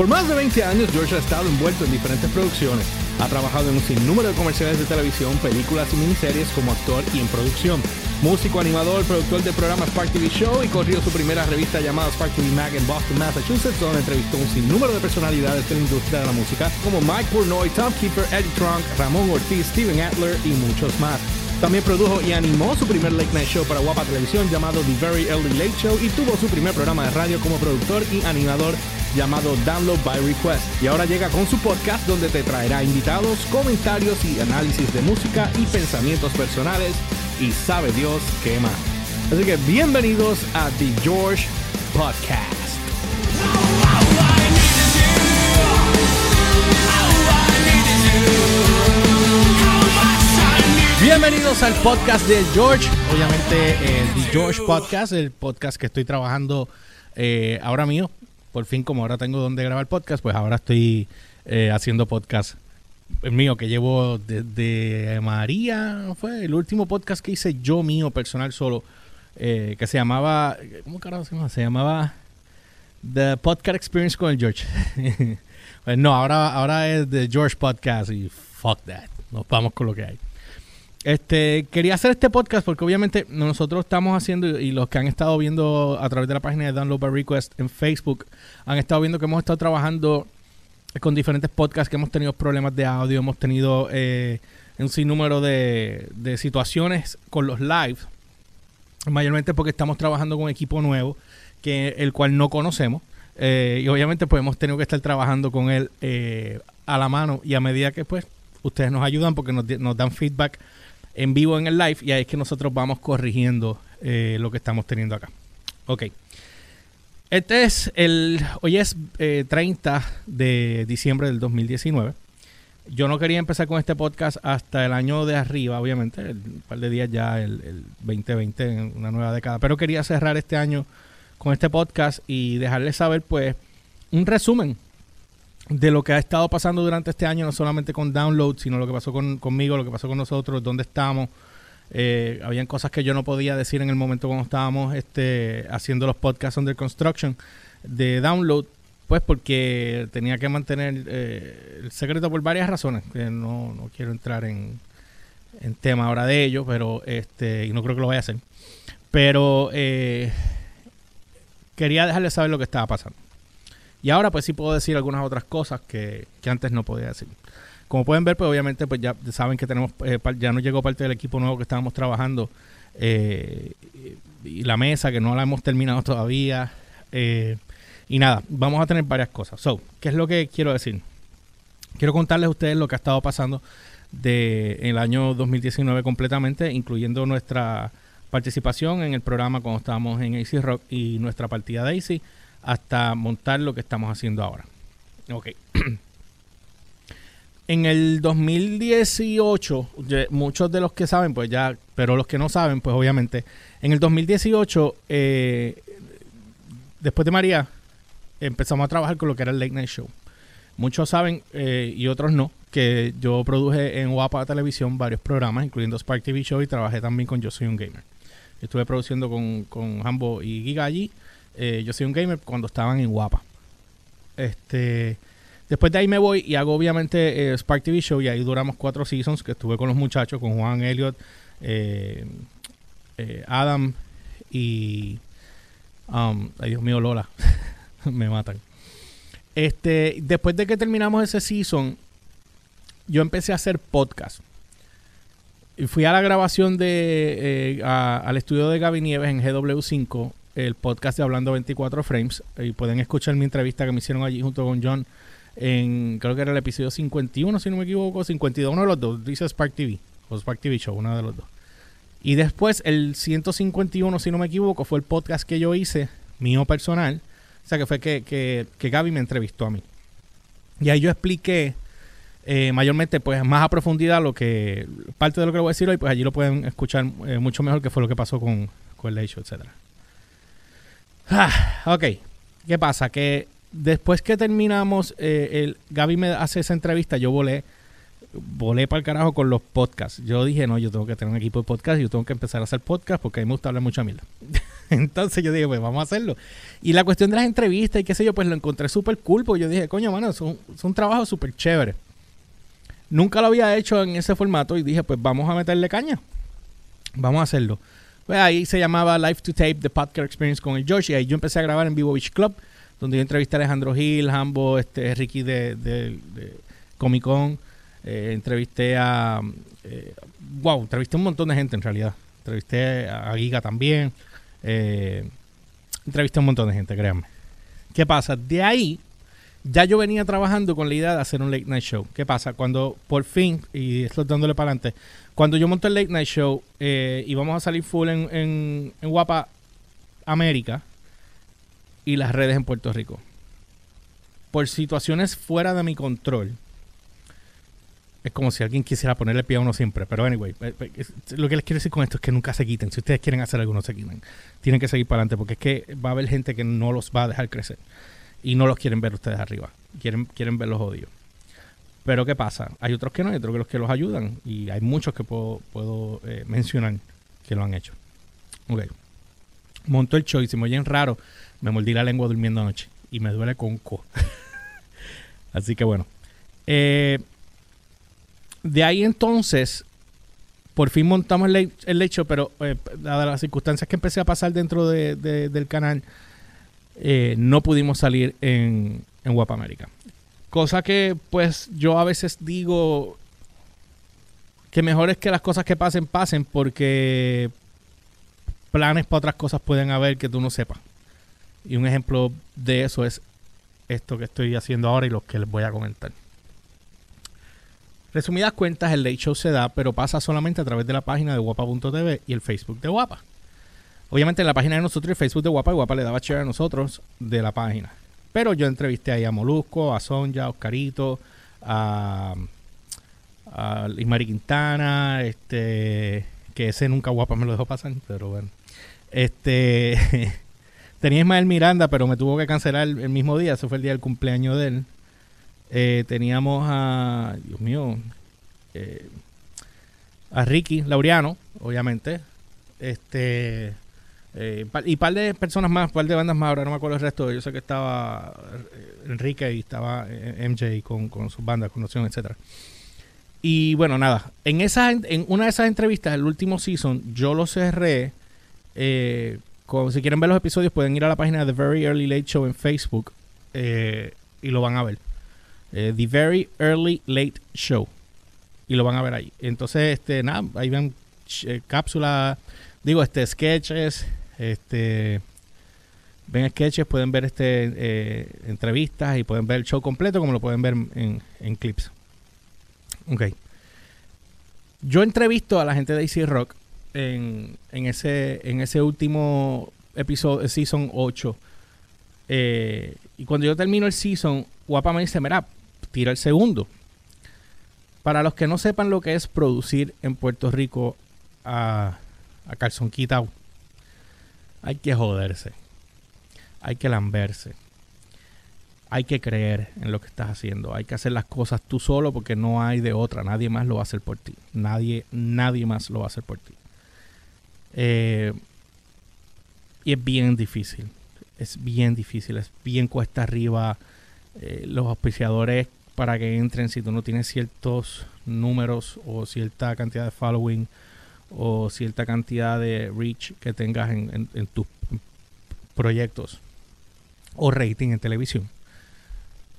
Por más de 20 años, George ha estado envuelto en diferentes producciones. Ha trabajado en un sinnúmero de comerciales de televisión, películas y miniseries como actor y en producción. Músico, animador, productor de programas Spark TV Show y corrió su primera revista llamada Spark TV Mag en Boston, Massachusetts, donde entrevistó un sinnúmero de personalidades de la industria de la música como Mike Pornoy, Tom Keeper, Eddie Trunk, Ramón Ortiz, Steven Adler y muchos más. También produjo y animó su primer late night show para Guapa Televisión llamado The Very Early Late Show y tuvo su primer programa de radio como productor y animador llamado Download by Request. Y ahora llega con su podcast donde te traerá invitados, comentarios y análisis de música y pensamientos personales y sabe Dios qué más. Así que bienvenidos a The George Podcast. Bienvenidos al podcast de George, obviamente el The George Podcast, el podcast que estoy trabajando eh, ahora mío. Por fin, como ahora tengo donde grabar podcast, pues ahora estoy eh, haciendo podcast mío que llevo desde María, fue el último podcast que hice yo mío personal solo, eh, que se llamaba, ¿cómo carajo se llama? Se llamaba The Podcast Experience con el George. pues no, ahora, ahora es The George Podcast y fuck that, nos vamos con lo que hay. Este, quería hacer este podcast porque obviamente nosotros estamos haciendo y los que han estado viendo a través de la página de Download by Request en Facebook han estado viendo que hemos estado trabajando con diferentes podcasts que hemos tenido problemas de audio, hemos tenido eh, un sinnúmero de, de situaciones con los live, mayormente porque estamos trabajando con un equipo nuevo que el cual no conocemos eh, y obviamente pues hemos tenido que estar trabajando con él eh, a la mano y a medida que pues ustedes nos ayudan porque nos dan feedback en vivo en el live y ahí es que nosotros vamos corrigiendo eh, lo que estamos teniendo acá. Ok. Este es el. Hoy es 30 eh, de diciembre del 2019. Yo no quería empezar con este podcast hasta el año de arriba, obviamente, un par de días ya, el, el 2020, una nueva década. Pero quería cerrar este año con este podcast y dejarles saber, pues, un resumen de lo que ha estado pasando durante este año, no solamente con Download, sino lo que pasó con, conmigo, lo que pasó con nosotros, dónde estamos. Eh, habían cosas que yo no podía decir en el momento cuando estábamos este, haciendo los podcasts under construction de Download, pues porque tenía que mantener eh, el secreto por varias razones, no, no quiero entrar en, en, tema ahora de ello, pero este, y no creo que lo vaya a hacer. Pero eh, quería dejarles saber lo que estaba pasando. Y ahora pues sí puedo decir algunas otras cosas que, antes no podía decir. Como pueden ver, pues obviamente pues ya saben que tenemos, eh, ya nos llegó parte del equipo nuevo que estábamos trabajando eh, y la mesa que no la hemos terminado todavía. Eh, y nada, vamos a tener varias cosas. So, ¿qué es lo que quiero decir? Quiero contarles a ustedes lo que ha estado pasando de el año 2019 completamente, incluyendo nuestra participación en el programa cuando estábamos en AC Rock y nuestra partida de AC hasta montar lo que estamos haciendo ahora. Ok. en el 2018, muchos de los que saben, pues ya, pero los que no saben, pues obviamente, en el 2018, eh, después de María, empezamos a trabajar con lo que era el Late Night Show. Muchos saben eh, y otros no que yo produje en Guapa Televisión varios programas, incluyendo Spark TV Show y trabajé también con Yo Soy un Gamer. Estuve produciendo con, con Hambo y Giga eh, yo soy un gamer cuando estaban en Guapa. Este, después de ahí me voy y hago obviamente eh, Spark TV Show y ahí duramos cuatro seasons que estuve con los muchachos, con Juan Elliot, eh, Adam y... Um, ay Dios mío, Lola. me matan. Este, después de que terminamos ese season, yo empecé a hacer podcast. Y fui a la grabación de al estudio de Gaby Nieves en GW5 el podcast de Hablando 24 Frames y pueden escuchar mi entrevista que me hicieron allí junto con John en, creo que era el episodio 51, si no me equivoco, 52, uno de los dos, dice Spark TV o Spark TV Show, uno de los dos. Y después el 151, si no me equivoco, fue el podcast que yo hice, mío personal, o sea que fue que, que, que Gaby me entrevistó a mí. Y ahí yo expliqué eh, mayormente, pues más a profundidad lo que, parte de lo que voy a decir hoy, pues allí lo pueden escuchar eh, mucho mejor que fue lo que pasó con, con el Show, etcétera. Ah, ok. ¿Qué pasa? Que después que terminamos, eh, el Gaby me hace esa entrevista, yo volé, volé para el carajo con los podcasts. Yo dije, no, yo tengo que tener un equipo de podcast yo tengo que empezar a hacer podcast porque a mí me gusta hablar mucha mierda. Entonces yo dije, pues vamos a hacerlo. Y la cuestión de las entrevistas y qué sé yo, pues lo encontré súper cool, porque yo dije, coño, mano, es un, es un trabajo súper chévere. Nunca lo había hecho en ese formato y dije, pues vamos a meterle caña. Vamos a hacerlo. Pues ahí se llamaba Live to Tape, The Podcast Experience con el George. Y ahí yo empecé a grabar en Vivo Beach Club, donde yo entrevisté a Alejandro Gil, Hambo, este, Ricky de, de, de Comic Con. Eh, entrevisté a. Eh, wow, entrevisté a un montón de gente en realidad. Entrevisté a Giga también. Eh, entrevisté a un montón de gente, créanme. ¿Qué pasa? De ahí ya yo venía trabajando con la idea de hacer un late night show. ¿Qué pasa? Cuando por fin, y estoy dándole para adelante, cuando yo monté el late night show eh, y vamos a salir full en, en, en Guapa América y las redes en Puerto Rico, por situaciones fuera de mi control, es como si alguien quisiera ponerle pie a uno siempre. Pero anyway, eh, eh, lo que les quiero decir con esto es que nunca se quiten. Si ustedes quieren hacer algo, no se quiten. Tienen que seguir para adelante porque es que va a haber gente que no los va a dejar crecer. Y no los quieren ver ustedes arriba. Quieren, quieren verlos odios. Pero ¿qué pasa? Hay otros que no, hay otros que los que los ayudan. Y hay muchos que puedo, puedo eh, mencionar que lo han hecho. Ok. Montó el show y si me oyen raro, me mordí la lengua durmiendo anoche. Y me duele con co. Así que bueno. Eh, de ahí entonces, por fin montamos el, el hecho, pero eh, dadas las circunstancias que empecé a pasar dentro de, de, del canal, eh, no pudimos salir en, en Guapa América. Cosa que pues yo a veces digo que mejor es que las cosas que pasen, pasen, porque planes para otras cosas pueden haber que tú no sepas. Y un ejemplo de eso es esto que estoy haciendo ahora y lo que les voy a comentar. Resumidas cuentas, el late show se da, pero pasa solamente a través de la página de guapa.tv y el Facebook de Guapa. Obviamente en la página de nosotros y Facebook de Guapa, Guapa le daba share a nosotros de la página. Pero yo entrevisté ahí a Molusco, a Sonja, a Oscarito, a, a Ismari Quintana, este, que ese nunca Guapa me lo dejó pasar, pero bueno. Este, tenía Ismael Miranda, pero me tuvo que cancelar el, el mismo día, ese fue el día del cumpleaños de él. Eh, teníamos a, Dios mío, eh, a Ricky Laureano, obviamente. Este. Eh, y par de personas más, par de bandas más, ahora no me acuerdo el resto. Yo sé que estaba Enrique y estaba MJ con, con sus bandas, con Noción, etcétera. Y bueno, nada. En esa, en una de esas entrevistas, el último season, yo lo cerré. Eh, si quieren ver los episodios, pueden ir a la página de The Very Early Late Show en Facebook eh, y lo van a ver. Eh, The Very Early Late Show. Y lo van a ver ahí. Entonces, este, nada, ahí ven eh, cápsulas, digo, este, sketches, este, ven sketches, pueden ver este eh, entrevistas y pueden ver el show completo como lo pueden ver en, clips. Ok. Yo entrevisto a la gente de AC Rock en, en, ese, en ese último episodio, season 8. Eh, y cuando yo termino el season, Guapa me dice, mira, tira el segundo. Para los que no sepan lo que es producir en Puerto Rico a, a calzón hay que joderse. Hay que lamberse. Hay que creer en lo que estás haciendo. Hay que hacer las cosas tú solo porque no hay de otra. Nadie más lo va a hacer por ti. Nadie, nadie más lo va a hacer por ti. Eh, y es bien difícil. Es bien difícil. Es bien cuesta arriba. Eh, los auspiciadores para que entren si tú no tienes ciertos números o cierta cantidad de following o cierta cantidad de reach que tengas en, tus proyectos o rating en televisión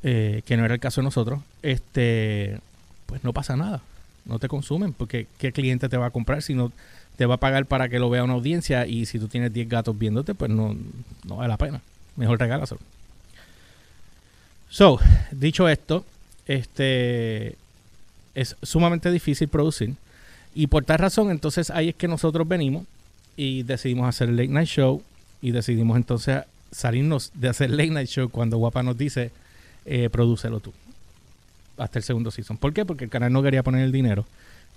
eh, que no era el caso de nosotros este pues no pasa nada. No te consumen porque qué cliente te va a comprar si no te va a pagar para que lo vea una audiencia y si tú tienes 10 gatos viéndote pues no, no vale la pena. Mejor regálaselo. So dicho esto este es sumamente difícil producir. Y por tal razón, entonces ahí es que nosotros venimos y decidimos hacer el late night show y decidimos entonces salirnos de hacer late night show cuando Guapa nos dice, eh, prodúcelo tú. Hasta el segundo season. ¿Por qué? Porque el canal no quería poner el dinero.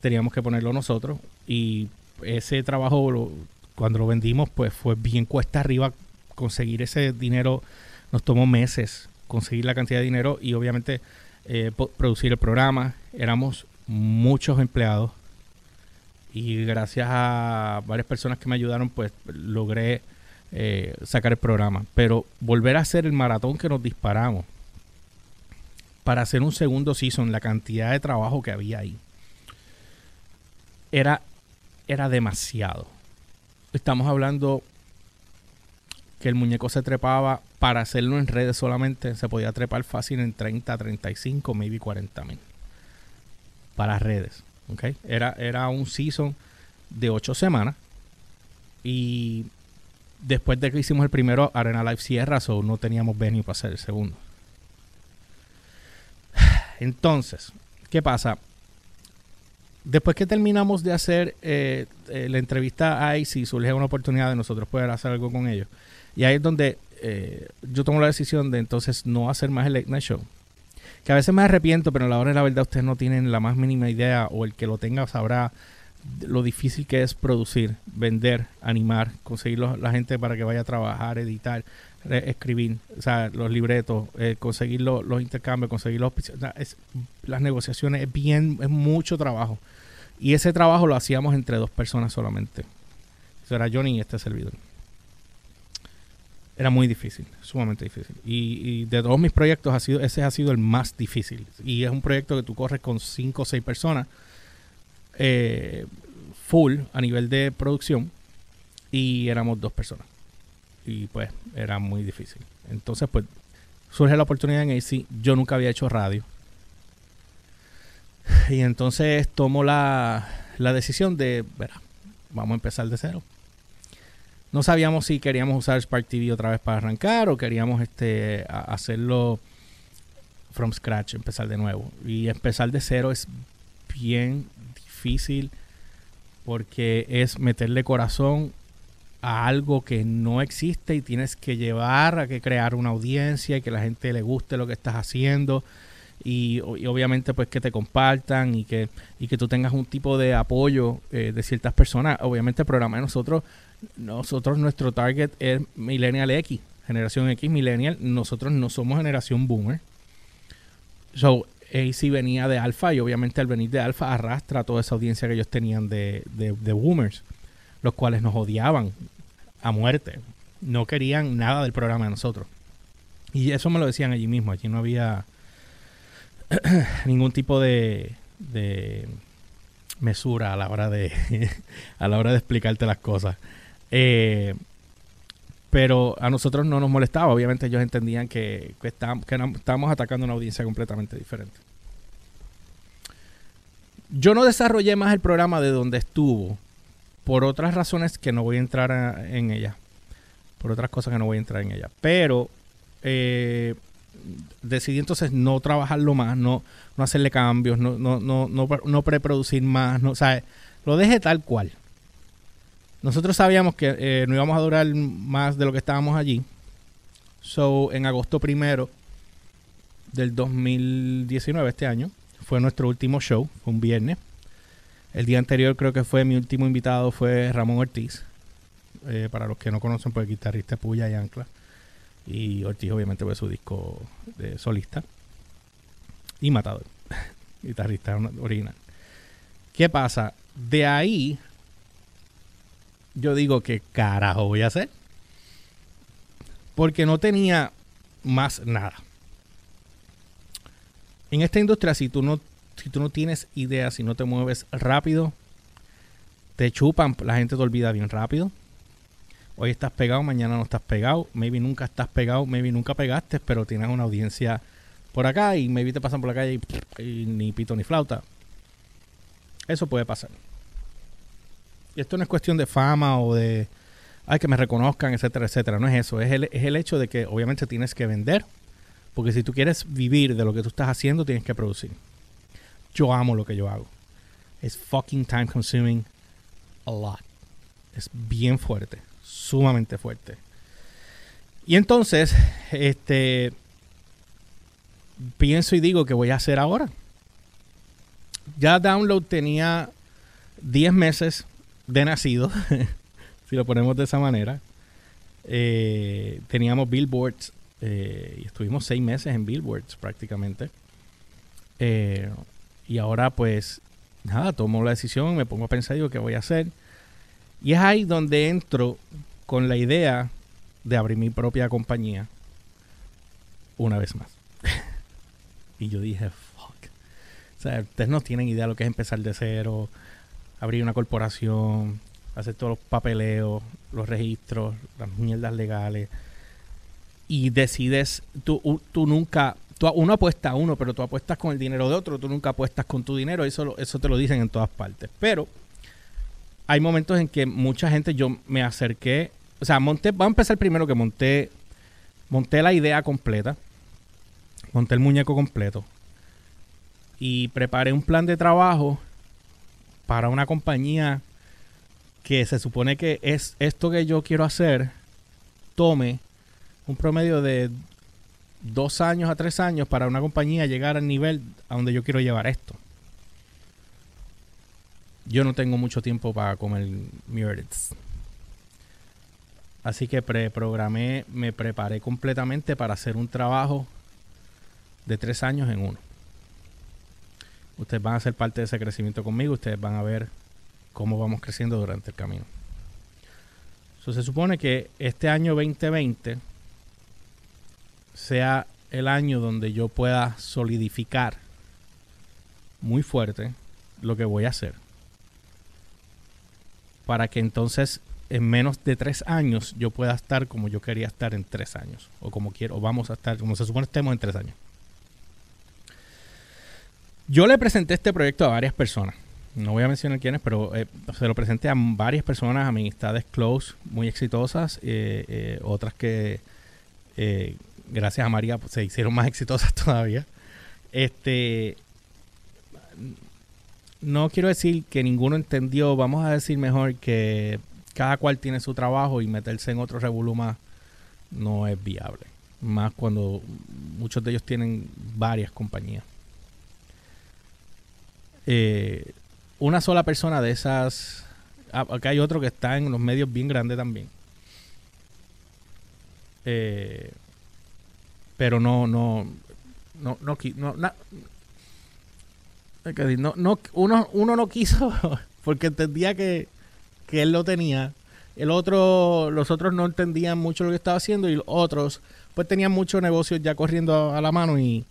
Teníamos que ponerlo nosotros. Y ese trabajo, cuando lo vendimos, pues fue bien cuesta arriba. Conseguir ese dinero nos tomó meses conseguir la cantidad de dinero y obviamente eh, producir el programa. Éramos muchos empleados y gracias a varias personas que me ayudaron, pues logré eh, sacar el programa. Pero volver a hacer el maratón que nos disparamos para hacer un segundo season, la cantidad de trabajo que había ahí, era, era demasiado. Estamos hablando que el muñeco se trepaba para hacerlo en redes solamente, se podía trepar fácil en 30, 35, maybe 40 mil. Para redes. ¿Okay? Era, era un season de 8 semanas. Y después de que hicimos el primero, Arena Live cierra, o no teníamos venue para hacer el segundo. Entonces, ¿qué pasa? Después que terminamos de hacer eh, eh, la entrevista a IC, surge una oportunidad de nosotros poder hacer algo con ellos. Y ahí es donde eh, yo tomo la decisión de entonces no hacer más el Late Night Show. Que a veces me arrepiento, pero a la hora de la verdad ustedes no tienen la más mínima idea o el que lo tenga sabrá lo difícil que es producir, vender, animar, conseguir la gente para que vaya a trabajar, editar, escribir, o sea, los libretos, eh, conseguir los intercambios, conseguir los las negociaciones, es bien, es mucho trabajo. Y ese trabajo lo hacíamos entre dos personas solamente. Eso era Johnny y este servidor. Era muy difícil, sumamente difícil. Y, de todos mis proyectos, ha sido, ese ha sido el más difícil. Y es un proyecto que tú corres con cinco o seis personas, eh, full a nivel de producción, y éramos dos personas y pues era muy difícil. Entonces, pues surge la oportunidad en AC. Yo nunca había hecho radio. Y entonces tomo la, la decisión de, verá, vamos a empezar de cero. No sabíamos si queríamos usar Spark TV otra vez para arrancar o queríamos este, hacerlo from scratch, empezar de nuevo. Y empezar de cero es bien difícil porque es meterle corazón a algo que no existe y tienes que llevar a que crear una audiencia y que la gente le guste lo que estás haciendo y, obviamente pues que te compartan y que, y que tú tengas un tipo de apoyo eh, de ciertas personas. Obviamente el programa de nosotros, nosotros nuestro target es Millennial X, generación X, Millennial. Nosotros no somos generación Boomer. So, AC venía de Alpha y obviamente al venir de Alpha arrastra toda esa audiencia que ellos tenían de, de, de boomers los cuales nos odiaban a muerte. No querían nada del programa de nosotros. Y eso me lo decían allí mismo. Allí no había ningún tipo de, de mesura a la hora de a la hora de explicarte las cosas. Eh, pero a nosotros no nos molestaba. Obviamente ellos entendían que, que, estábamos atacando una audiencia completamente diferente. Yo no desarrollé más el programa de donde estuvo por otras razones que no voy a entrar en ella. Por otras cosas que no voy a entrar en ella. Pero eh, decidí entonces no trabajarlo más, no, no hacerle cambios, no, no, no, no, no preproducir más. No, o sea, lo dejé tal cual. Nosotros sabíamos que eh, no íbamos a durar más de lo que estábamos allí. So, en agosto primero del 2019, este año, fue nuestro último show, fue un viernes. El día anterior creo que fue mi último invitado fue Ramón Ortiz. Eh, para los que no conocen, pues guitarrista Puya y Ancla. Y Ortiz obviamente fue su disco de solista. Y Matador. guitarrista original. ¿Qué pasa? De ahí yo digo que carajo voy a hacer. Porque no tenía más nada. En esta industria, si tú no si tú no tienes idea, si no te mueves rápido, te chupan, la gente te olvida bien rápido. Hoy estás pegado, mañana no estás pegado, maybe nunca estás pegado, maybe nunca pegaste, pero tienes una audiencia por acá y maybe te pasan por la calle y, ni pito ni flauta. Eso puede pasar. Y esto no es cuestión de fama o de ay que me reconozcan, etcétera, etcétera. No es eso. Es el, es el hecho de que obviamente tienes que vender. Porque si tú quieres vivir de lo que tú estás haciendo, tienes que producir yo amo lo que yo hago. Es fucking time consuming a lot. Es bien fuerte, sumamente fuerte. Y entonces, este, pienso y digo que voy a hacer ahora. Ya Download tenía 10 meses de nacido, si lo ponemos de esa manera. Eh, teníamos billboards eh, y estuvimos 6 meses en billboards prácticamente. Eh, y ahora pues nada, tomo la decisión, me pongo a pensar, digo, ¿qué voy a hacer? Y es ahí donde entro con la idea de abrir mi propia compañía una vez más. y yo dije, fuck. O sea, ustedes no tienen idea de lo que es empezar de cero, abrir una corporación, hacer todos los papeleos, los registros, las mierdas legales. Y decides, tú, tú nunca, tú, uno apuesta a uno, pero tú apuestas con el dinero de otro, tú nunca apuestas con tu dinero, eso, eso te lo dicen en todas partes. Pero hay momentos en que mucha gente, yo me acerqué, o sea, monté, vamos a empezar primero que monté, monté la idea completa, monté el muñeco completo y preparé un plan de trabajo para una compañía que se supone que es esto que yo quiero hacer, tome un promedio de dos años a tres años para una compañía llegar al nivel a donde yo quiero llevar esto. Yo no tengo mucho tiempo para comer Meredith. Así que preprogramé, me preparé completamente para hacer un trabajo de tres años en uno. Ustedes van a ser parte de ese crecimiento conmigo, ustedes van a ver cómo vamos creciendo durante el camino. se supone que este año 2020 sea el año donde yo pueda solidificar muy fuerte lo que voy a hacer. Para que entonces en menos de tres años yo pueda estar como yo quería estar en tres años. O como quiero, o vamos a estar, como se supone estemos en tres años. Yo le presenté este proyecto a varias personas no voy a mencionar quiénes, pero eh, se lo presenté a varias personas, amistades close, muy exitosas, eh, eh, otras que gracias a María pues, se hicieron más exitosas todavía. Este, no quiero decir que ninguno entendió, vamos a decir mejor que cada cual tiene su trabajo y meterse en otro revoluma no es viable. Más cuando muchos de ellos tienen varias compañías. Eh, una sola persona de esas. Ah, acá hay otro que está en los medios bien grandes también. Eh, pero no, no, no, no, no, no, no, uno, uno no quiso porque entendía que, que él lo tenía. El otro, los otros no entendían mucho lo que estaba haciendo y los otros pues tenían muchos negocios ya corriendo a la mano y,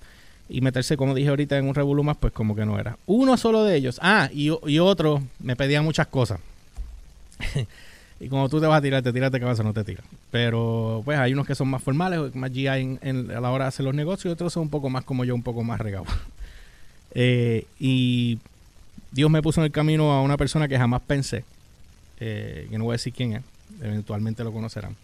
y meterse, como dije ahorita, en un revolú más, pues como que no era. Uno solo de ellos. Ah, y, otro me pedía muchas cosas. y como tú te vas a tirar, te tiras de cabeza, no te tiras. Pero pues hay unos que son más formales, más GI en, a la hora de hacer los negocios, y otros son un poco más como yo, un poco más regados. Eh, y Dios me puso en el camino a una persona que jamás pensé, eh, que no voy a decir quién es, eventualmente lo conocerán.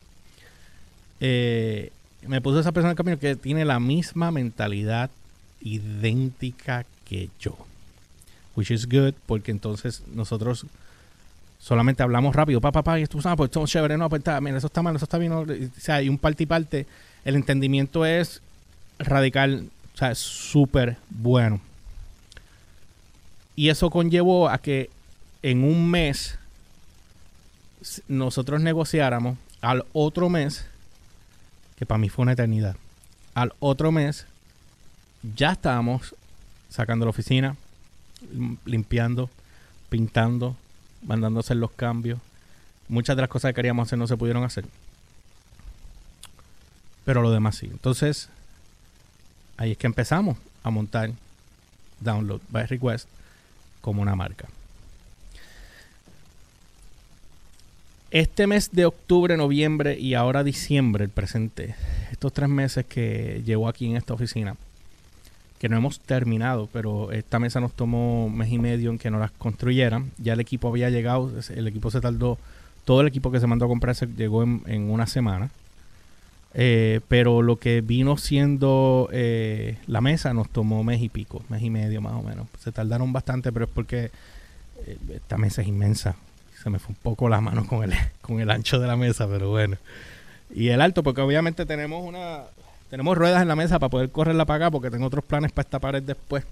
Eh, me puso esa persona en el camino que tiene la misma mentalidad idéntica que yo. Which is good, porque entonces nosotros solamente hablamos rápido, papá, papá, y esto, ah, pues esto es chévere, no, pues mira, eso está mal, eso está bien, o sea, hay un parte y parte. El entendimiento es radical, o sea, es súper bueno. Y eso conllevó a que en un mes nosotros negociáramos al otro mes, que para mí fue una eternidad, al otro mes ya estábamos sacando la oficina, limpiando, pintando, mandando hacer los cambios. Muchas de las cosas que queríamos hacer no se pudieron hacer. Pero lo demás sí. Entonces, ahí es que empezamos a montar Download by Request como una marca. Este mes de octubre, noviembre y ahora diciembre, el presente, estos tres meses que llevo aquí en esta oficina, que no hemos terminado, pero esta mesa nos tomó mes y medio en que nos las construyeran. Ya el equipo había llegado, el equipo se tardó, todo el equipo que se mandó a comprar se llegó en, una semana. Eh, pero lo que vino siendo eh, la mesa nos tomó mes y pico, mes y medio más o menos. Se tardaron bastante, pero es porque eh, esta mesa es inmensa. Se me fue un poco la mano con el, con el ancho de la mesa, pero bueno. Y el alto, porque obviamente tenemos una, tenemos ruedas en la mesa para poder correrla para acá porque tengo otros planes para esta pared después.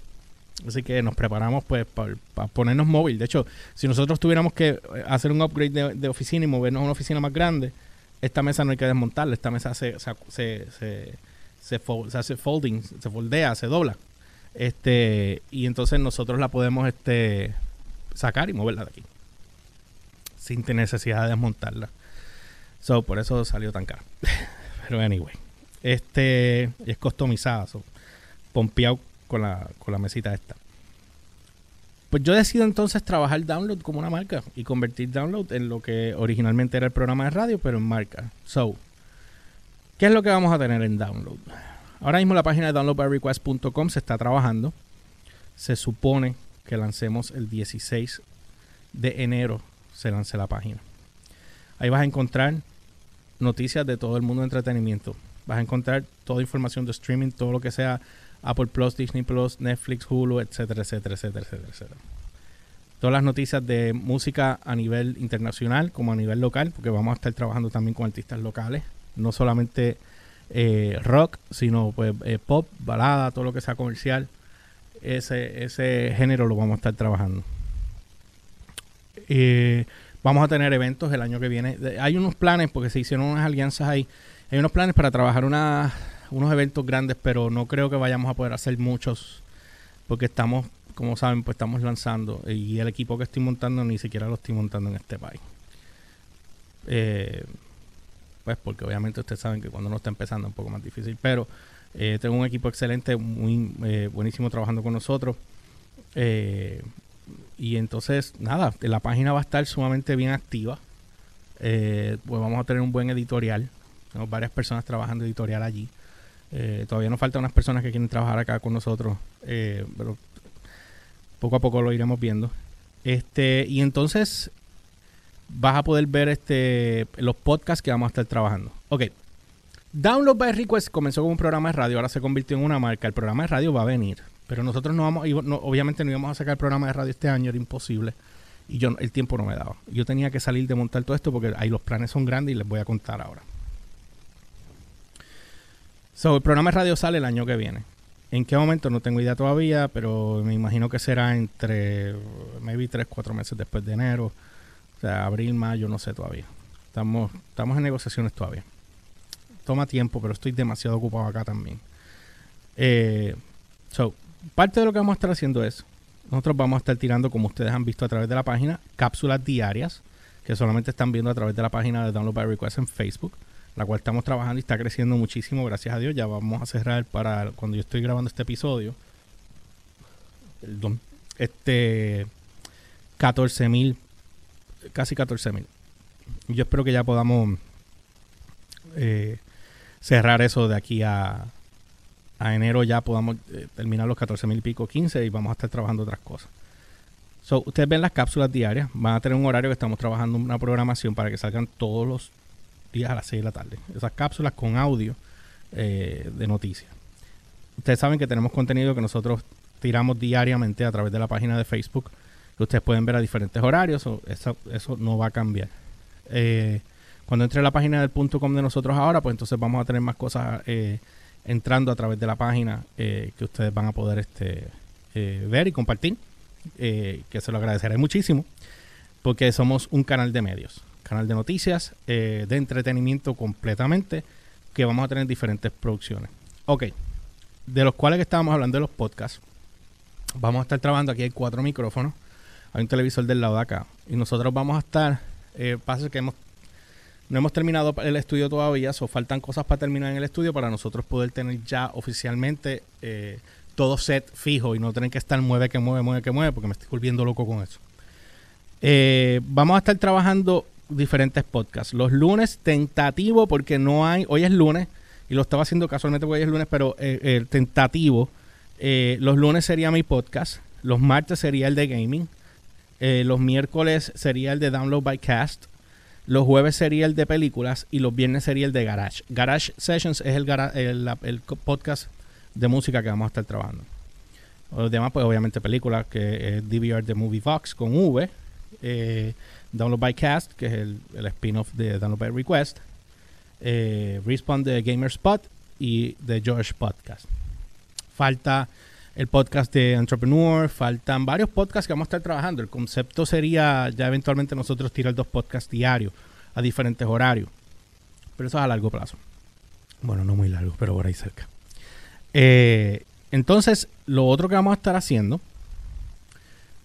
Así que nos preparamos pues para, ponernos móvil. De hecho, si nosotros tuviéramos que eh, hacer un upgrade de, oficina y movernos a una oficina más grande, esta mesa no hay que desmontarla. Esta mesa se, se, se, se, hace folding, se foldea, se dobla. Este, y entonces nosotros la podemos este, sacar y moverla de aquí. Sin necesidad de desmontarla. So, por eso salió tan caro. Pero anyway, este es customizada, so, pompeado con la, con la mesita esta. Pues yo decido entonces trabajar Download como una marca y convertir Download en lo que originalmente era el programa de radio, pero en marca. So, ¿qué es lo que vamos a tener en Download? Ahora mismo la página de downloadbyrequest.com se está trabajando. Se supone que lancemos el 16 de enero, se lance la página. Ahí vas a encontrar noticias de todo el mundo de entretenimiento. Vas a encontrar toda información de streaming, todo lo que sea Apple Plus, Disney Plus, Netflix, Hulu, etcétera, etcétera, etcétera, etcétera, etcétera. Todas las noticias de música a nivel internacional como a nivel local, porque vamos a estar trabajando también con artistas locales, no solamente eh, rock, sino pues eh, pop, balada, todo lo que sea comercial. Ese, ese género lo vamos a estar trabajando. Eh, vamos a tener eventos el año que viene. Hay unos planes, porque se hicieron unas alianzas ahí. Hay unos planes para trabajar unos eventos grandes, pero no creo que vayamos a poder hacer muchos porque estamos, como saben, pues estamos lanzando y el equipo que estoy montando ni siquiera lo estoy montando en este país. Eh, pues porque obviamente ustedes saben que cuando uno está empezando es un poco más difícil, pero eh, tengo un equipo excelente, muy eh, buenísimo trabajando con nosotros. y entonces, nada, la página va a estar sumamente bien activa. pues vamos a tener un buen editorial. Varias personas trabajando editorial allí. Eh, todavía nos faltan unas personas que quieren trabajar acá con nosotros, eh, pero poco a poco lo iremos viendo. Este, y entonces vas a poder ver este los podcasts que vamos a estar trabajando. Ok. Download by Request comenzó como un programa de radio, ahora se convirtió en una marca. El programa de radio va a venir, pero nosotros no vamos, obviamente no íbamos a sacar el programa de radio este año, era imposible. Y yo el tiempo no me daba. Yo tenía que salir de montar todo esto porque ahí los planes son grandes y les voy a contar ahora. So, el programa de radio sale el año que viene. ¿En qué momento? No tengo idea todavía, pero me imagino que será entre, maybe 3, 4 meses después de enero. O sea, abril, mayo, no sé todavía. Estamos, estamos en negociaciones todavía. Toma tiempo, pero estoy demasiado ocupado acá también. Eh, so, parte de lo que vamos a estar haciendo es, nosotros vamos a estar tirando, como ustedes han visto a través de la página, cápsulas diarias que solamente están viendo a través de la página de Download by Request en Facebook la cual estamos trabajando y está creciendo muchísimo, gracias a Dios. Ya vamos a cerrar para cuando yo estoy grabando este episodio. Perdón. Este 14 mil, casi 14 mil. Yo espero que ya podamos eh, cerrar eso de aquí a, a enero. Ya podamos eh, terminar los 14 mil pico, 15 y vamos a estar trabajando otras cosas. So, ustedes ven las cápsulas diarias. Van a tener un horario que estamos trabajando una programación para que salgan todos los días a las 6 de la tarde. Esas cápsulas con audio eh, de noticias. Ustedes saben que tenemos contenido que nosotros tiramos diariamente a través de la página de Facebook, que ustedes pueden ver a diferentes horarios, eso, eso no va a cambiar. Eh, cuando entre a la página del punto com de nosotros ahora, pues entonces vamos a tener más cosas eh, entrando a través de la página que ustedes van a poder este, ver y compartir, que se lo agradeceré muchísimo, porque somos un canal de medios canal de noticias, eh, de entretenimiento completamente, que vamos a tener diferentes producciones. Ok, de los cuales que estábamos hablando de los podcasts, vamos a estar trabajando aquí hay cuatro micrófonos, hay un televisor del lado de acá, y nosotros vamos a estar, eh, pasa que hemos, no hemos terminado el estudio todavía, o faltan cosas para terminar en el estudio para nosotros poder tener ya oficialmente eh, todo set fijo y no tener que estar mueve que mueve, mueve que mueve, porque me estoy volviendo loco con eso. Eh, vamos a estar trabajando diferentes podcasts. Los lunes tentativo porque no hay, hoy es lunes y lo estaba haciendo casualmente porque hoy es lunes, pero eh, el tentativo, eh, los lunes sería mi podcast, los martes sería el de gaming, eh, los miércoles sería el de Download by Cast, los jueves sería el de películas y los viernes sería el de Garage. Garage Sessions es el, el, podcast de música que vamos a estar trabajando. Los demás, pues obviamente películas, que es DVR de Movie Vox con V. Eh, Download by Cast, que es el, spin-off de Download by Request, eh, Respawn de Gamerspot y de George Podcast. Falta el podcast de Entrepreneur, faltan varios podcasts que vamos a estar trabajando. El concepto sería ya eventualmente nosotros tirar dos podcasts diarios a diferentes horarios, pero eso es a largo plazo. Bueno, no muy largo, pero por ahí cerca. Eh, entonces, lo otro que vamos a estar haciendo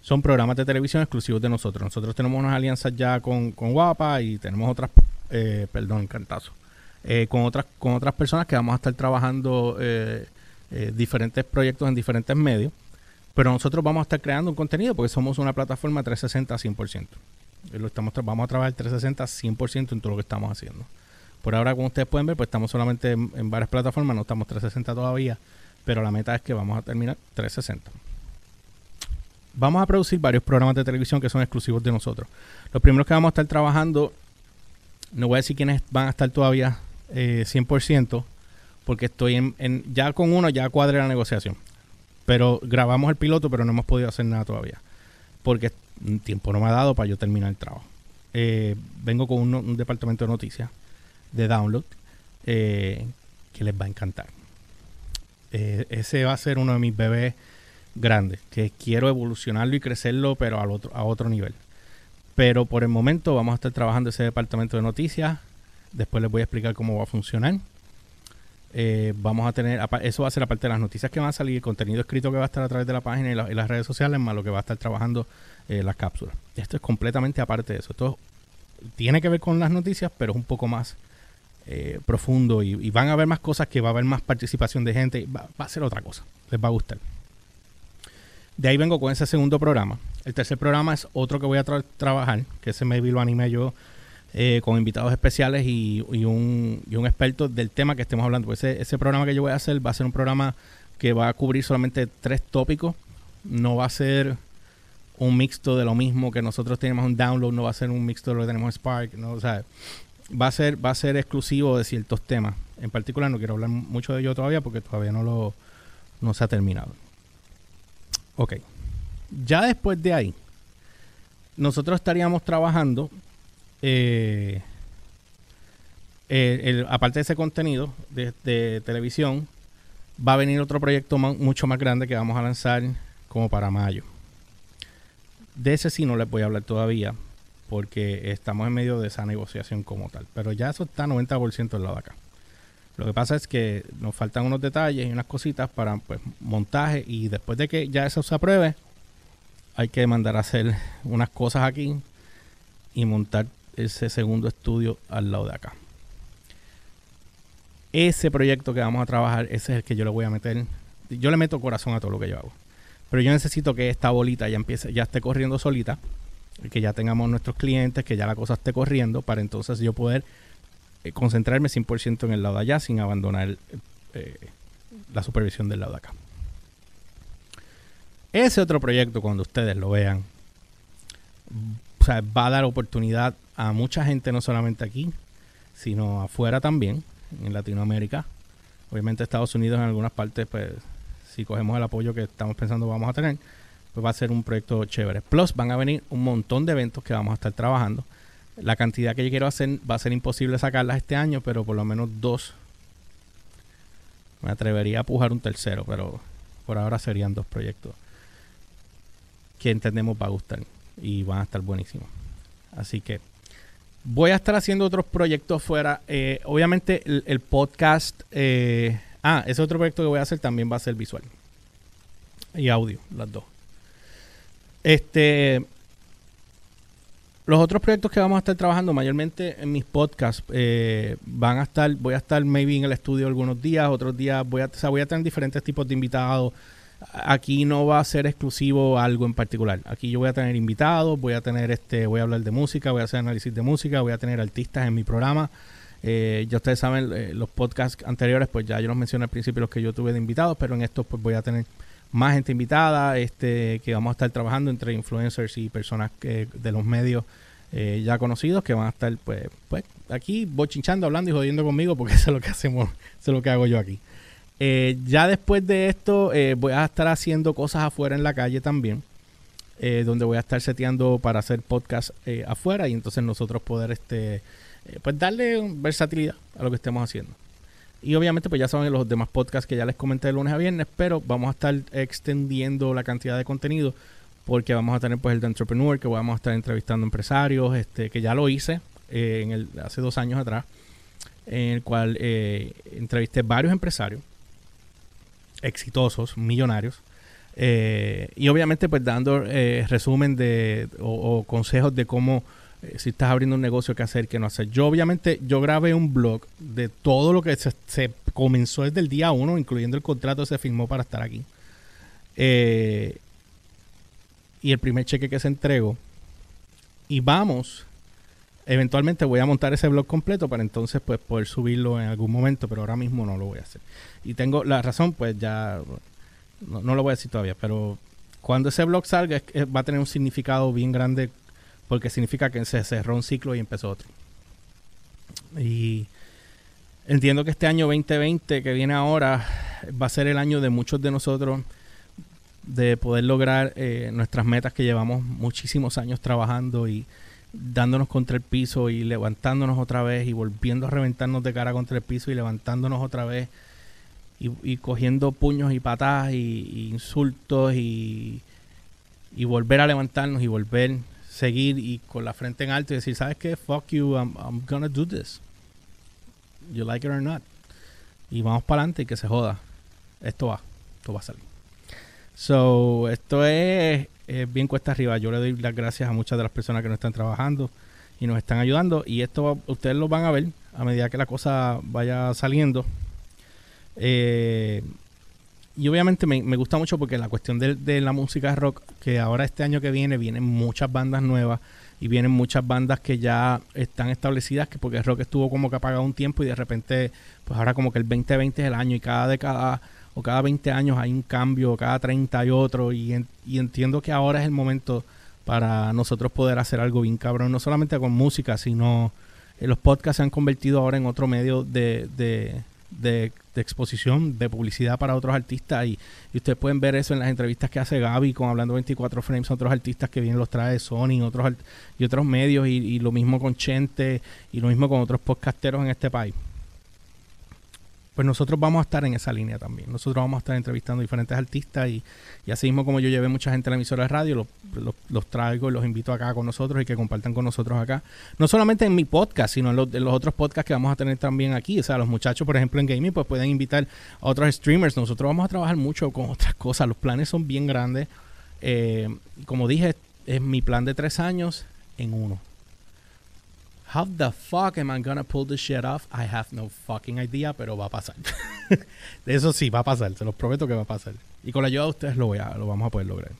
son programas de televisión exclusivos de nosotros. Nosotros tenemos unas alianzas ya con, con Guapa y tenemos otras eh, perdón, cantazo, eh, con, otras, con otras personas que vamos a estar trabajando eh, diferentes proyectos en diferentes medios. Pero nosotros vamos a estar creando un contenido porque somos una plataforma 360 100%. Lo estamos vamos a trabajar 360 100% en todo lo que estamos haciendo. Por ahora, como ustedes pueden ver, pues estamos solamente en, varias plataformas, no estamos 360 todavía, pero la meta es que vamos a terminar 360. Vamos a producir varios programas de televisión que son exclusivos de nosotros. Los primeros que vamos a estar trabajando, no voy a decir quiénes van a estar todavía 100%, eh, porque estoy en, ya con uno, ya cuadré la negociación. Pero grabamos el piloto, pero no hemos podido hacer nada todavía, porque tiempo no me ha dado para yo terminar el trabajo. Eh, vengo con un departamento de noticias de download eh, que les va a encantar. Eh, ese va a ser uno de mis bebés grandes, que quiero evolucionarlo y crecerlo, pero otro, a otro nivel. Pero por el momento vamos a estar trabajando ese departamento de noticias. Después les voy a explicar cómo va a funcionar. Eh, vamos a tener, eso va a ser aparte de las noticias que van a salir, el contenido escrito que va a estar a través de la página y, las redes sociales, más lo que va a estar trabajando las cápsulas. Esto es completamente aparte de eso. Esto tiene que ver con las noticias, pero es un poco más eh, profundo y, van a haber más cosas que va a haber más participación de gente. Va, a ser otra cosa. Les va a gustar. De ahí vengo con ese segundo programa. El tercer programa es otro que voy a trabajar, que ese maybe lo animé yo eh, con invitados especiales y, un, experto del tema que estemos hablando. Pues ese, programa que yo voy a hacer va a ser un programa que va a cubrir solamente tres tópicos. No va a ser un mixto de lo mismo que nosotros tenemos un download, no va a ser un mixto de lo que tenemos en Spark, no, o sea, va a ser va a ser exclusivo de ciertos temas. En particular no quiero hablar mucho de ello todavía porque todavía no lo no se ha terminado. Ok. Ya después de ahí, nosotros estaríamos trabajando, eh, aparte de ese contenido de, televisión, va a venir otro proyecto mucho más grande que vamos a lanzar como para mayo. De ese sí no les voy a hablar todavía, porque estamos en medio de esa negociación como tal. Pero ya eso está 90% del lado de acá. Lo que pasa es que nos faltan unos detalles y unas cositas para pues, montaje y después de que ya eso se apruebe, hay que mandar a hacer unas cosas aquí y montar ese segundo estudio al lado de acá. Ese proyecto que vamos a trabajar, ese es el que yo le voy a meter. Yo le meto corazón a todo lo que yo hago. Pero yo necesito que esta bolita ya empiece, ya esté corriendo solita que ya tengamos nuestros clientes, que ya la cosa esté corriendo, para entonces yo poder concentrarme 100% en el lado de allá sin abandonar eh, la supervisión del lado de acá. Ese otro proyecto, cuando ustedes lo vean, va a dar oportunidad a mucha gente, no solamente aquí, sino afuera también, en Latinoamérica. Obviamente Estados Unidos en algunas partes, pues si cogemos el apoyo que estamos pensando vamos a tener, pues va a ser un proyecto chévere. Plus van a venir un montón de eventos que vamos a estar trabajando. La cantidad que yo quiero hacer va a ser imposible sacarlas este año, pero por lo menos dos. Me atrevería a pujar un tercero, pero por ahora serían dos proyectos que entendemos va a gustar y van a estar buenísimos. Así que voy a estar haciendo otros proyectos fuera. Eh, obviamente el, podcast... Eh, ah, ese otro proyecto que voy a hacer también va a ser visual y audio, las dos. Este, los otros proyectos que vamos a estar trabajando mayormente en mis podcasts eh, van a estar, voy a estar maybe en el estudio algunos días, otros días voy a, o sea, voy a tener diferentes tipos de invitados. Aquí no va a ser exclusivo algo en particular. Aquí yo voy a tener invitados, voy a tener este, voy a hablar de música, voy a hacer análisis de música, voy a tener artistas en mi programa. Eh, ya ustedes saben, eh, los podcasts anteriores, pues ya yo los mencioné al principio los que yo tuve de invitados, pero en estos pues voy a tener más gente invitada, este, que vamos a estar trabajando entre influencers y personas que, de los medios eh, ya conocidos que van a estar pues, pues aquí bochinchando, hablando y jodiendo conmigo porque eso es lo que hacemos, eso es lo que hago yo aquí. Eh, ya después de esto eh, voy a estar haciendo cosas afuera en la calle también, donde voy a estar seteando para hacer podcast afuera y entonces nosotros poder este, pues darle versatilidad a lo que estemos haciendo. Y obviamente, pues ya saben los demás podcasts que ya les comenté de lunes a viernes, pero vamos a estar extendiendo la cantidad de contenido porque vamos a tener pues el de Entrepreneur, que vamos a estar entrevistando empresarios, este, que ya lo hice eh, en el, hace dos años atrás, en el cual eh, entrevisté varios empresarios exitosos, millonarios, eh, y obviamente pues dando resumen de o, consejos de cómo eh, si estás abriendo un negocio, qué hacer, qué no hacer. Yo obviamente, yo grabé un blog de todo lo que se, comenzó desde el día uno, incluyendo el contrato que se firmó para estar aquí. Eh, y el primer cheque que se entregó. Y vamos, eventualmente voy a montar ese blog completo para entonces pues poder subirlo en algún momento, pero ahora mismo no lo voy a hacer. Y tengo la razón, pues ya no, no lo voy a decir todavía, pero cuando ese blog salga va a tener un significado bien grande porque significa que se cerró un ciclo y empezó otro. Y entiendo que este año 2020 que viene ahora va a ser el año de muchos de nosotros de poder lograr eh, nuestras metas que llevamos muchísimos años trabajando y dándonos contra el piso y levantándonos otra vez y volviendo a reventarnos de cara contra el piso y levantándonos otra vez y, cogiendo puños y patadas y, insultos y, y volver a levantarnos y volver seguir y con la frente en alto y decir, ¿sabes qué? Fuck you, I'm, I'm gonna do this. You like it or not. Y vamos para adelante y que se joda. Esto va, esto va a salir. So, esto es, bien cuesta arriba. Yo le doy las gracias a muchas de las personas que nos están trabajando y nos están ayudando. Y esto ustedes lo van a ver a medida que la cosa vaya saliendo. Eh, y obviamente me, gusta mucho porque la cuestión de, la música rock, que ahora este año que viene vienen muchas bandas nuevas y vienen muchas bandas que ya están establecidas, que porque rock estuvo como que apagado un tiempo y de repente, pues ahora como que el 2020 es el año y cada década o cada 20 años hay un cambio, cada 30 hay otro y, y entiendo que ahora es el momento para nosotros poder hacer algo bien cabrón, no solamente con música, sino eh, los podcasts se han convertido ahora en otro medio de, de, de de exposición, de publicidad para otros artistas. Y, ustedes pueden ver eso en las entrevistas que hace Gaby con Hablando 24 Frames, otros artistas que vienen los trae Sony otros, y otros medios y, y lo mismo con Chente y lo mismo con otros podcasteros en este país pues nosotros vamos a estar en esa línea también. Nosotros vamos a estar entrevistando diferentes artistas y, así mismo como yo llevé mucha gente a la emisora de radio, los, traigo y los invito acá con nosotros y que compartan con nosotros acá. No solamente en mi podcast, sino en los, los, otros podcasts que vamos a tener también aquí. O sea, los muchachos, por ejemplo, en gaming, pues pueden invitar a otros streamers. Nosotros vamos a trabajar mucho con otras cosas. Los planes son bien grandes. Eh, como dije, es mi plan de tres años en uno. How the fuck am I gonna pull this shit off? I have no fucking idea, pero va a pasar. Eso sí, va a pasar, se los prometo que va a pasar. Y con la ayuda de ustedes lo, voy a, lo vamos a poder lograr.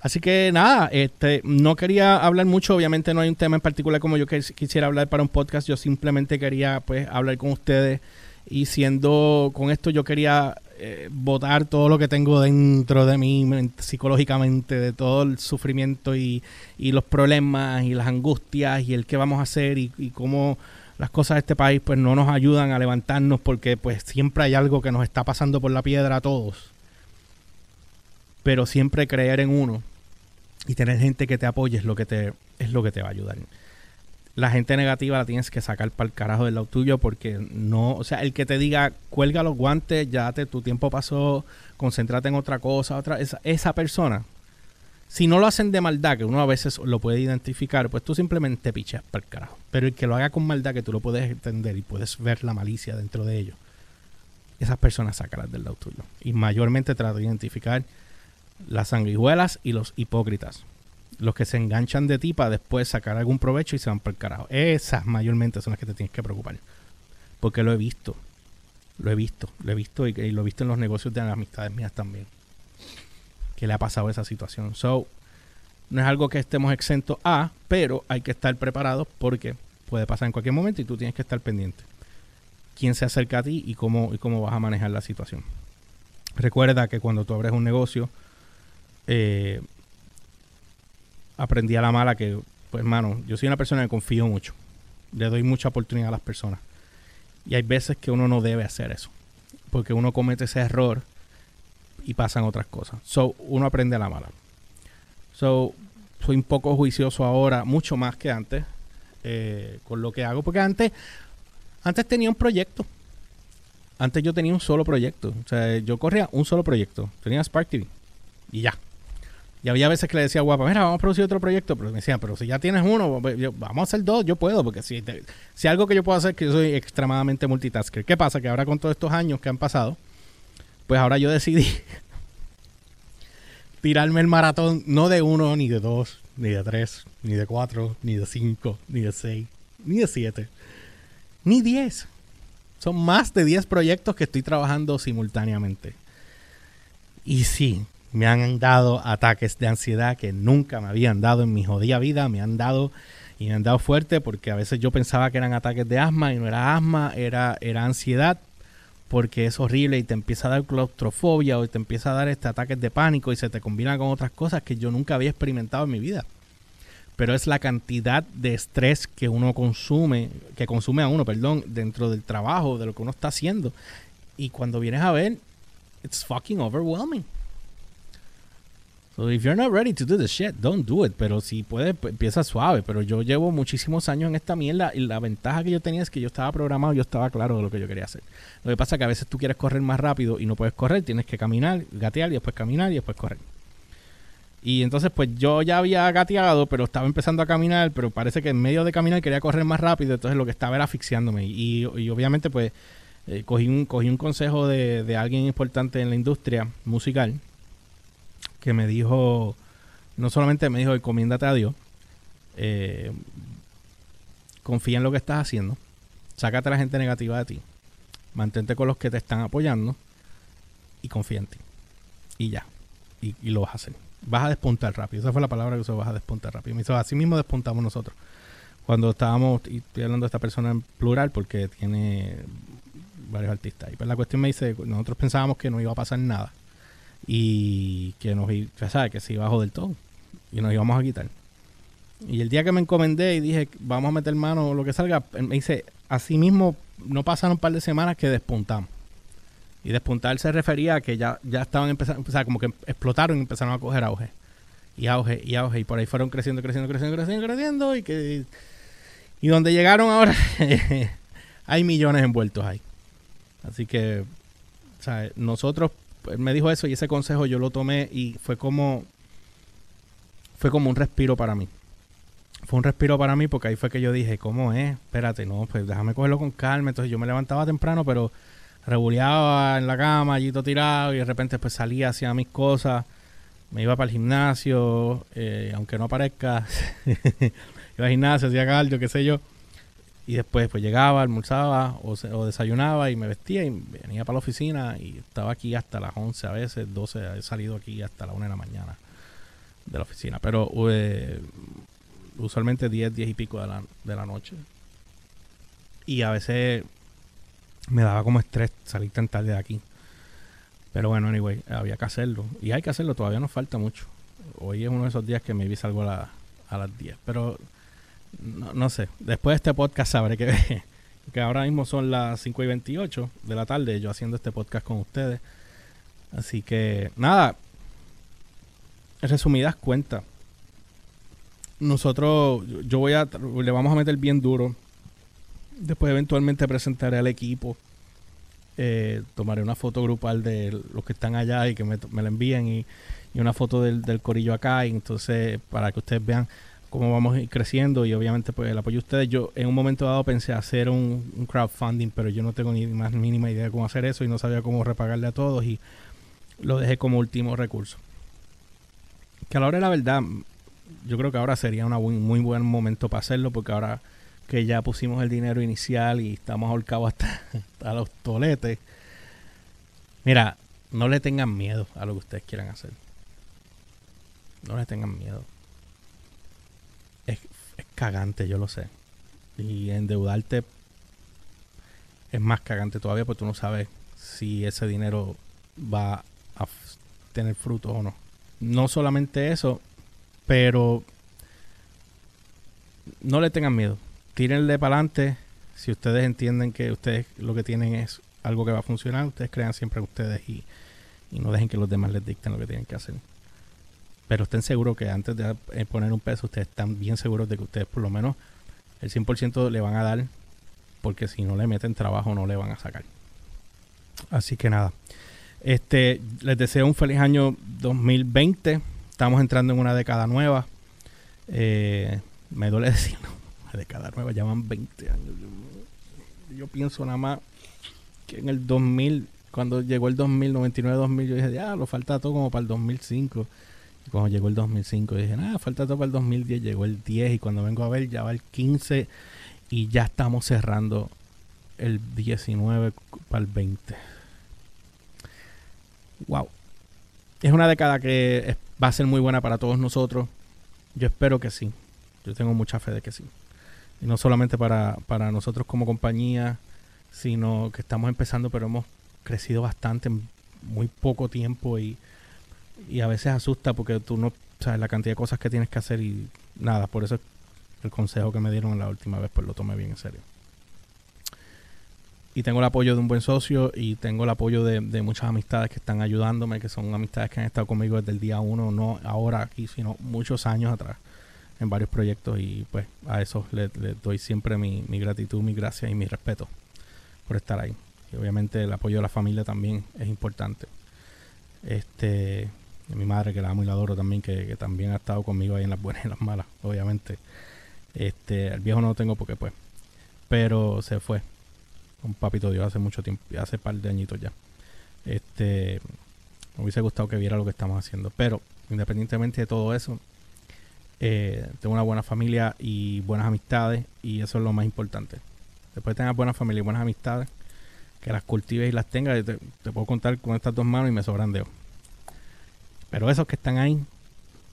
Así que nada, este, no quería hablar mucho, obviamente no hay un tema en particular como yo quisiera hablar para un podcast, yo simplemente quería pues hablar con ustedes y siendo con esto yo quería eh, botar todo lo que tengo dentro de mí psicológicamente, de todo el sufrimiento y, los problemas y las angustias y el qué vamos a hacer y, cómo las cosas de este país pues no nos ayudan a levantarnos porque pues siempre hay algo que nos está pasando por la piedra a todos. Pero siempre creer en uno y tener gente que te apoye es lo que te, es lo que te va a ayudar la gente negativa la tienes que sacar para el carajo del lado tuyo porque no, o sea, el que te diga cuelga los guantes, ya te, tu tiempo pasó, concéntrate en otra cosa, otra, esa, esa persona, si no lo hacen de maldad, que uno a veces lo puede identificar, pues tú simplemente pichas para el carajo. Pero el que lo haga con maldad, que tú lo puedes entender y puedes ver la malicia dentro de ellos, esas personas sacarás del lado tuyo. Y mayormente trata de identificar las sanguijuelas y los hipócritas los que se enganchan de ti para después sacar algún provecho y se van por el carajo. Esas mayormente son las que te tienes que preocupar. Porque lo he visto. Lo he visto. Lo he visto y, lo he visto en los negocios de las amistades mías también. Que le ha pasado esa situación. So, no es algo que estemos exentos a, pero hay que estar preparados porque puede pasar en cualquier momento y tú tienes que estar pendiente. Quién se acerca a ti y cómo, y cómo vas a manejar la situación. Recuerda que cuando tú abres un negocio, eh, aprendí a la mala que, pues hermano, yo soy una persona que confío mucho. Le doy mucha oportunidad a las personas. Y hay veces que uno no debe hacer eso. Porque uno comete ese error y pasan otras cosas. So, uno aprende a la mala. So, soy un poco juicioso ahora, mucho más que antes, eh, con lo que hago. Porque antes, antes tenía un proyecto. Antes yo tenía un solo proyecto. O sea, yo corría un solo proyecto. Tenía Spark TV. Y ya. Y había veces que le decía guapa, mira, vamos a producir otro proyecto. Pero me decían, pero si ya tienes uno, vamos a hacer dos, yo puedo. Porque si, si algo que yo puedo hacer es que yo soy extremadamente multitasker. ¿Qué pasa? Que ahora con todos estos años que han pasado, pues ahora yo decidí tirarme el maratón, no de uno ni de dos, ni de 3, ni de 4, ni de 5, ni de 6, ni de 7, ni 10. Son más de 10 proyectos que estoy trabajando simultáneamente. Y sí, me han dado ataques de ansiedad que nunca me habían dado en mi jodida vida. Me han dado y me han dado fuerte porque a veces yo pensaba que eran ataques de asma y no era asma, era, era ansiedad porque es horrible y te empieza a dar claustrofobia o te empieza a dar este ataques de pánico y se te combina con otras cosas que yo nunca había experimentado en mi vida. Pero es la cantidad de estrés que uno consume, que consume a uno, perdón, dentro del trabajo, de lo que uno está haciendo. Y cuando vienes a ver, it's fucking overwhelming. So if you're not ready to do the shit, don't do it. Pero si puedes, pues, empieza suave. Pero yo llevo muchísimos años en esta mierda y la ventaja que yo tenía es que yo estaba programado, yo estaba claro de lo que yo quería hacer. Lo que pasa es que a veces tú quieres correr más rápido y no puedes correr, tienes que caminar, gatear y después caminar y después correr. Y entonces pues yo ya había gateado, pero estaba empezando a caminar, pero parece que en medio de caminar quería correr más rápido, entonces lo que estaba era asfixiándome. Y, obviamente pues eh, cogí, un, cogí un consejo de, de alguien importante en la industria musical que me dijo, no solamente me dijo, encomiéndate a Dios, eh, confía en lo que estás haciendo, sácate a la gente negativa de ti, mantente con los que te están apoyando y confía en ti. Y ya, y, lo vas a hacer. Vas a despuntar rápido. Esa fue la palabra que usó, vas a despuntar rápido. Me hizo, así mismo despuntamos nosotros. Cuando estábamos, y estoy hablando de esta persona en plural porque tiene varios artistas. Y pues la cuestión me dice, nosotros pensábamos que no iba a pasar nada y que nos sabe que se iba a joder todo y nos íbamos a quitar. Y el día que me encomendé y dije, vamos a meter mano lo que salga, me dice, así mismo no pasaron un par de semanas que despuntamos. Y despuntar se refería a que ya, ya estaban empezando, o sea, como que explotaron y empezaron a coger auge. Y auge, y auge. Y por ahí fueron creciendo, creciendo, creciendo, creciendo, creciendo. Y que. Y donde llegaron ahora, hay millones envueltos ahí. Así que, o sea, nosotros me dijo eso y ese consejo yo lo tomé y fue como fue como un respiro para mí. Fue un respiro para mí porque ahí fue que yo dije, ¿cómo es? Espérate, no, pues déjame cogerlo con calma. Entonces yo me levantaba temprano, pero rebuleaba en la cama, allí todo tirado, y de repente pues salía, hacía mis cosas, me iba para el gimnasio, eh, aunque no parezca, iba al gimnasio, hacía cardio, qué sé yo. Y después pues llegaba, almorzaba o, o, desayunaba y me vestía y venía para la oficina y estaba aquí hasta las 11 a veces, 12, he salido aquí hasta la 1 de la mañana de la oficina. Pero eh, usualmente 10, 10 y pico de la, de la noche. Y a veces me daba como estrés salir tan tarde de aquí. Pero bueno, anyway, había que hacerlo. Y hay que hacerlo, todavía nos falta mucho. Hoy es uno de esos días que me vi salgo a, a las 10. Pero no, sé, después de este podcast sabré que, que ahora mismo son las 5 y 28 de la tarde, yo haciendo este podcast con ustedes. Así que, nada, resumidas cuentas, nosotros, yo voy a, le vamos a meter bien duro. Después eventualmente presentaré al equipo. Eh, tomaré una foto grupal de los que están allá y que me, me la envíen y, y una foto del, del, corillo acá y entonces para que ustedes vean cómo vamos a ir creciendo y obviamente pues el apoyo de ustedes. Yo en un momento dado pensé hacer un, crowdfunding, pero yo no tengo ni más mínima idea de cómo hacer eso y no sabía cómo repagarle a todos y lo dejé como último recurso. Que a la hora de la verdad, yo creo que ahora sería un muy buen momento para hacerlo porque ahora que ya pusimos el dinero inicial y estamos ahorcados hasta, hasta los toletes. Mira, no le tengan miedo a lo que ustedes quieran hacer. No le tengan miedo cagante, yo lo sé. Y endeudarte es más cagante todavía porque tú no sabes si ese dinero va a tener fruto o no. No solamente eso, pero no le tengan miedo. Tírenle para adelante. Si ustedes entienden que ustedes lo que tienen es algo que va a funcionar, ustedes crean siempre en ustedes y, y no dejen que los demás les dicten lo que tienen que hacer. Pero estén seguros que antes de eh, poner un peso, ustedes están bien seguros de que ustedes por lo menos el 100% le van a dar, porque si no le meten trabajo no le van a sacar. Así que nada, este, les deseo un feliz año 2020. Estamos entrando en una década nueva. Eh, me duele decirlo, una década nueva, llevan 20 años. Yo, pienso nada más que en el 2000, cuando llegó el 2000, 99, 2000, yo dije, ya, lo falta todo como para el 2005 Y cuando llegó el 2005 dije, nada, falta todo para el 2010, llegó el 10 y cuando vengo a ver ya va el 15 y ya estamos cerrando el 19 para el 20. Wow. Es una década que va a ser muy buena para todos nosotros. Yo espero que sí. Yo tengo mucha fe de que sí. Y no solamente para, para nosotros como compañía, sino que estamos empezando, pero hemos crecido bastante en muy poco tiempo y, y a veces asusta porque tú no sabes la cantidad de cosas que tienes que hacer y nada, por eso el consejo que me dieron la última vez, pues lo tomé bien en serio. Y tengo el apoyo de un buen socio y tengo el apoyo de, muchas amistades que están ayudándome, que son amistades que han estado conmigo desde el día uno, no ahora aquí, sino muchos años atrás en varios proyectos y pues a eso le, doy siempre mi, mi, gratitud, mi gracia y mi respeto por estar ahí. Y obviamente el apoyo de la familia también es importante. Este, mi madre que la amo y la adoro también, que, también ha estado conmigo ahí en las buenas y en las malas, obviamente. Este, el viejo no lo tengo porque pues, pero se fue un papito Dios hace mucho tiempo, hace par de añitos ya. Este, me hubiese gustado que viera lo que estamos haciendo. Pero, independientemente de todo eso, eh, tengo una buena familia y buenas amistades y eso es lo más importante. Después de tener buena familia y buenas amistades, que las cultives y las tengas, te, puedo contar con estas dos manos y me sobran dedos. Pero esos que están ahí,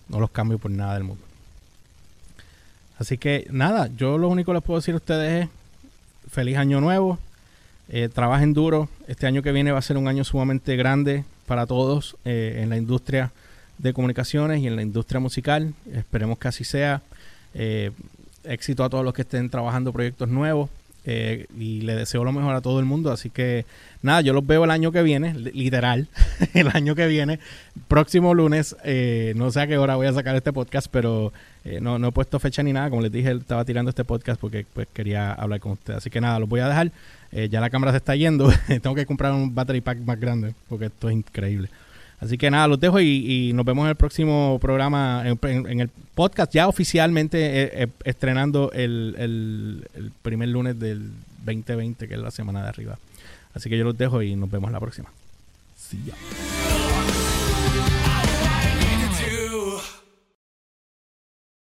no los cambio por nada del mundo. Así que nada, yo lo único que les puedo decir a ustedes es feliz año nuevo. Eh, trabajen duro. Este año que viene va a ser un año sumamente grande para todos eh, en la industria de comunicaciones y en la industria musical. Esperemos que así sea. Eh, éxito a todos los que estén trabajando proyectos nuevos. Y le deseo lo mejor a todo el mundo. Así que nada, yo los veo el año que viene, literal, el año que viene, próximo lunes. no sé a qué hora voy a sacar este podcast, pero no, no he puesto fecha ni nada. Como les dije, estaba tirando este podcast porque pues, quería hablar con ustedes. Así que nada, los voy a dejar. Eh, ya la cámara se está yendo. Tengo que comprar un battery pack más grande porque esto es increíble. Así que nada, los dejo y, nos vemos en el próximo programa, en, el podcast ya oficialmente eh, eh, estrenando el, primer lunes del 2020, que es la semana de arriba. Así que yo los dejo y nos vemos la próxima. Sí, ya.